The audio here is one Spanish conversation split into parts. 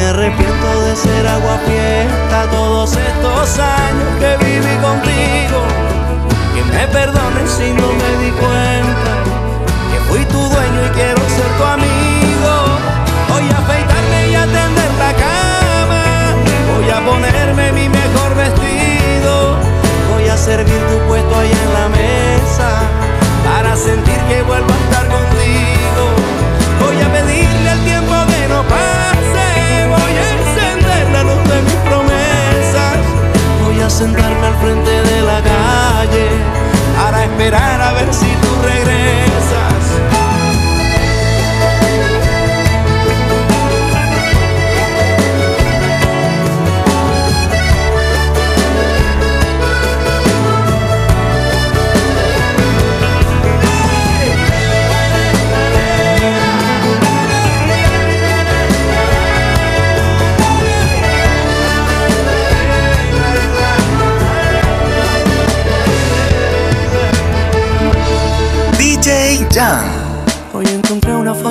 me arrepiento de ser aguafiestas todos estos años que viví contigo. Que me perdones si no me di cuenta que fui tu dueño y quiero ser tu amigo. Hoy afeitar sentarme al frente de la calle para esperar a ver si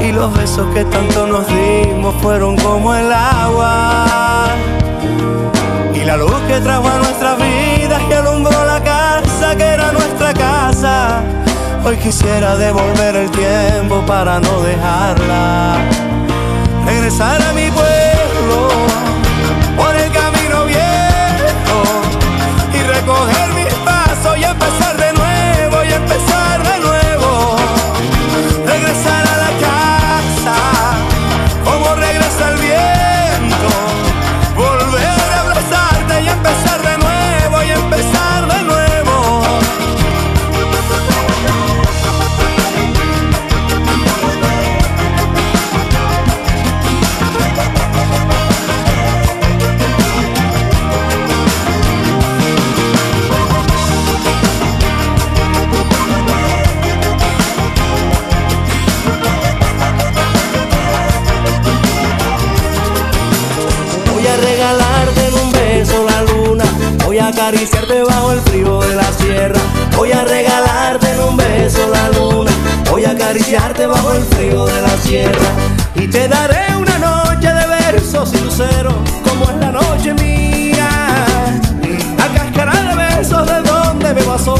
Y los besos que tanto nos dimos fueron como el agua. Y la luz que trajo a nuestras vidas que alumbró la casa que era nuestra casa Hoy quisiera devolver el tiempo para no dejarla.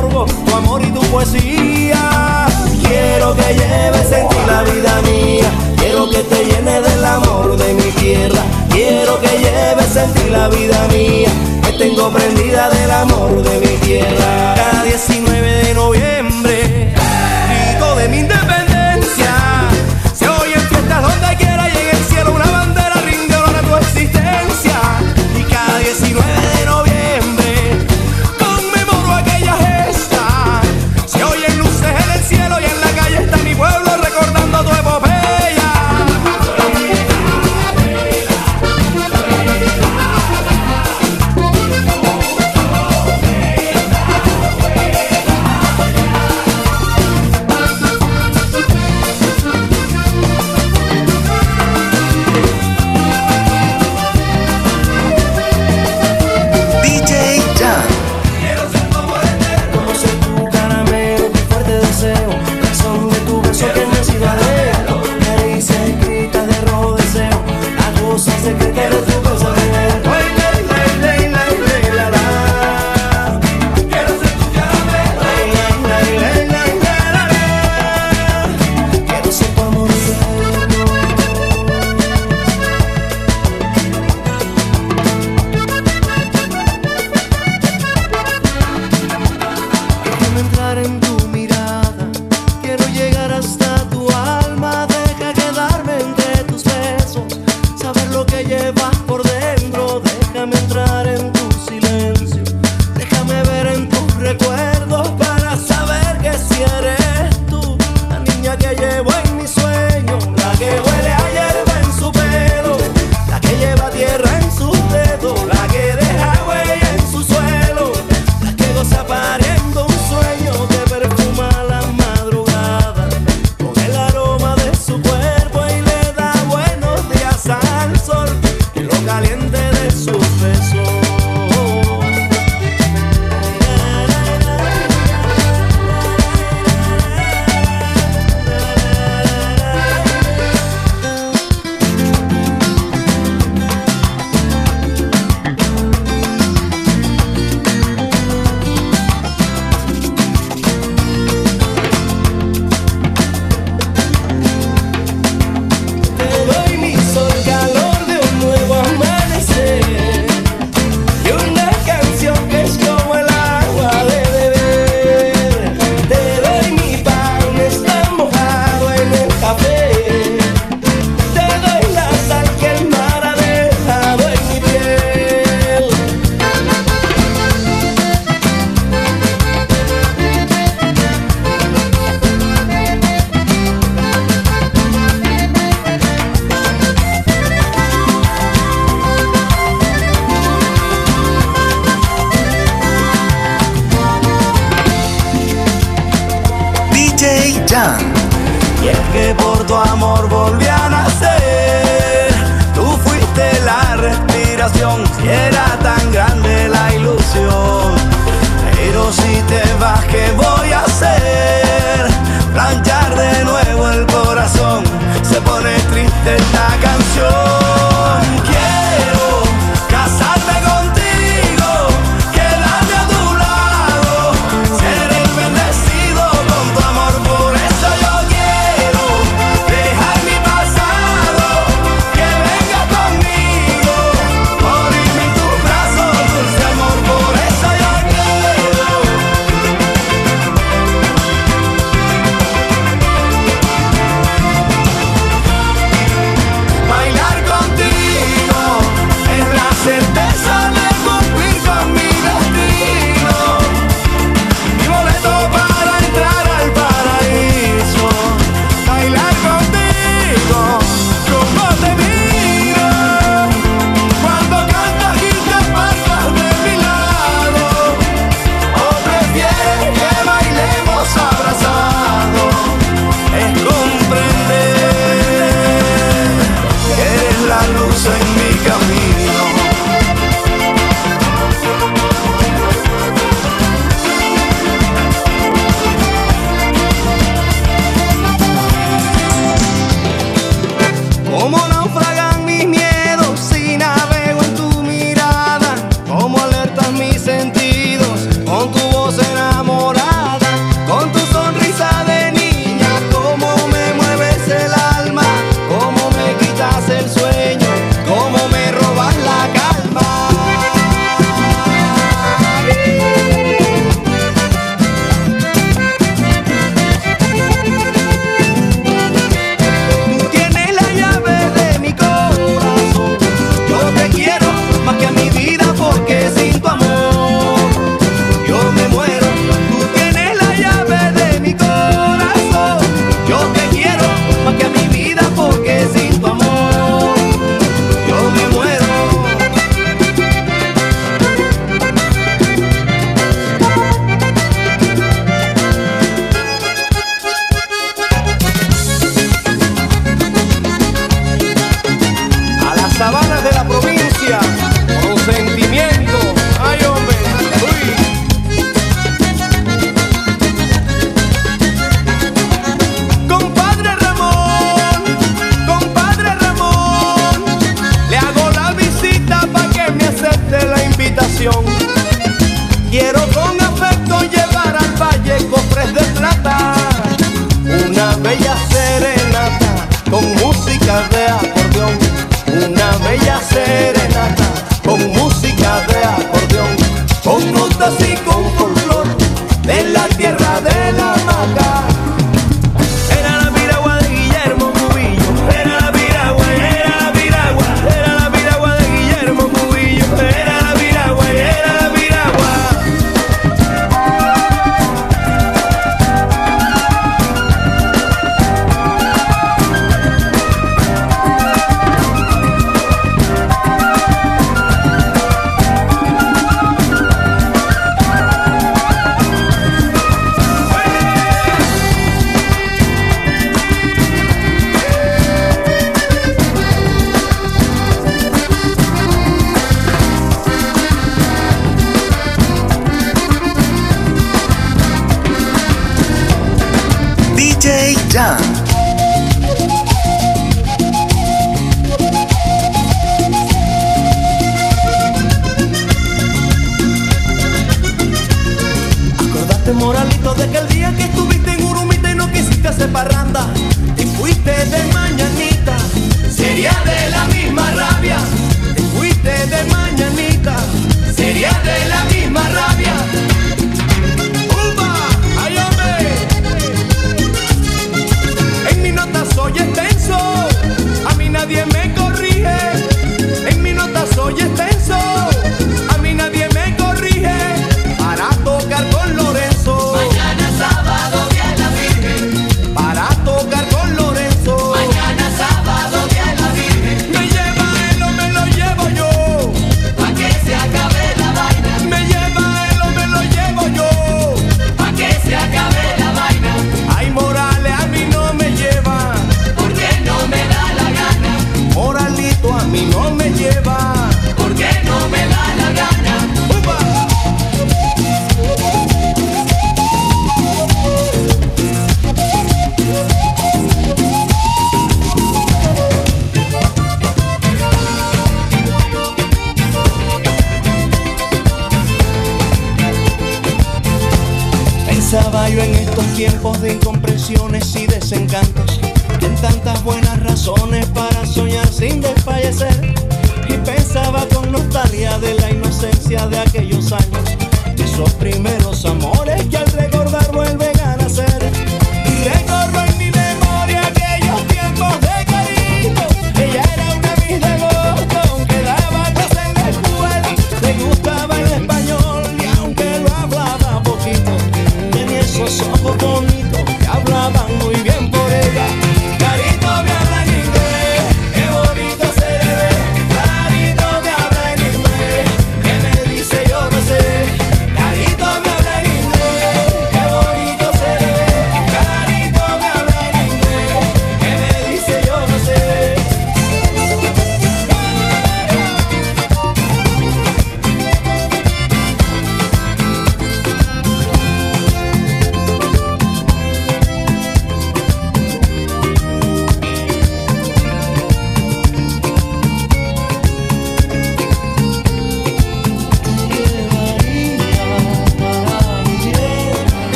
Tu amor y tu poesía. Quiero que lleves en ti la vida mía. Quiero que te llene del amor de mi tierra. Quiero que lleves en ti la vida mía tengo prendida del amor de mi tierra. sense de que quero do gozo con folclor de y fuiste de mañanita, sería de la misma rabia. encantos, en tantas buenas razones para soñar sin desfallecer. Y pensaba con nostalgia de la inocencia de aquel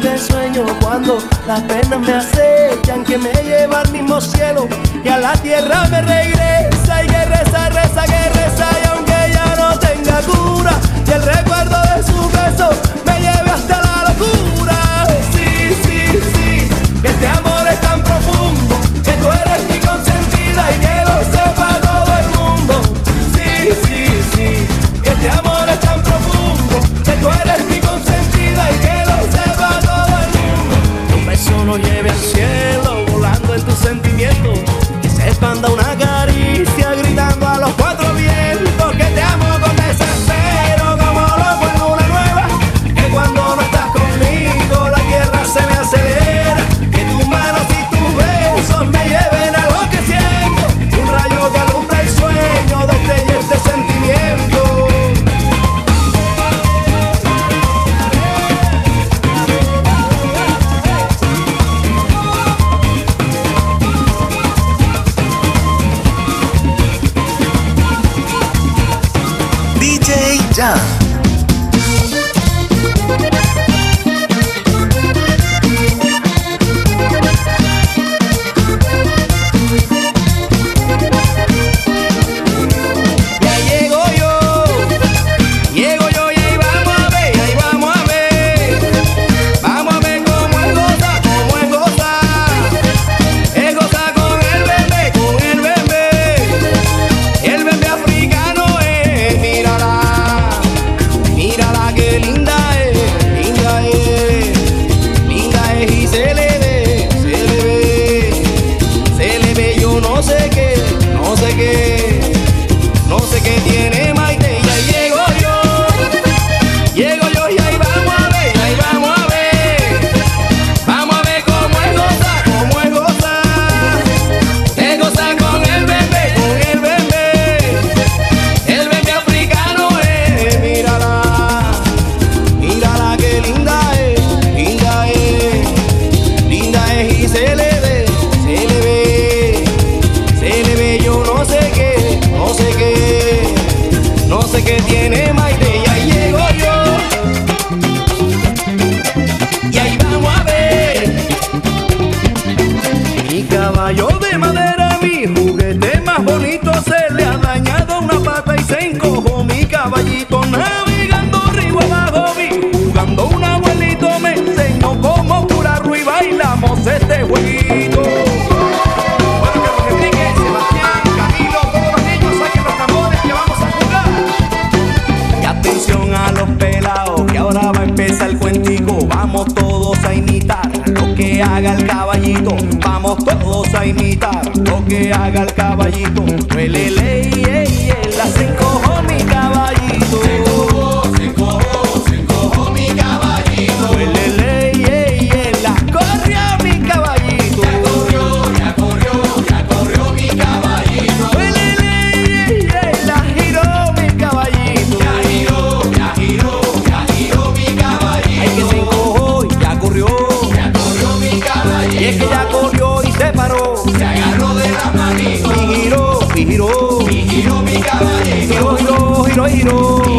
del sueño cuando las penas me acechan, que me lleva al mismo cielo y a la tierra me regresa y que reza, reza, que reza y aunque ya no tenga cura y el recuerdo de su beso los pelados que ahora va a empezar el cuentico. Vamos todos a imitar lo que haga el caballito. Vamos todos a imitar lo que haga el caballito. Las cinco homies. hero.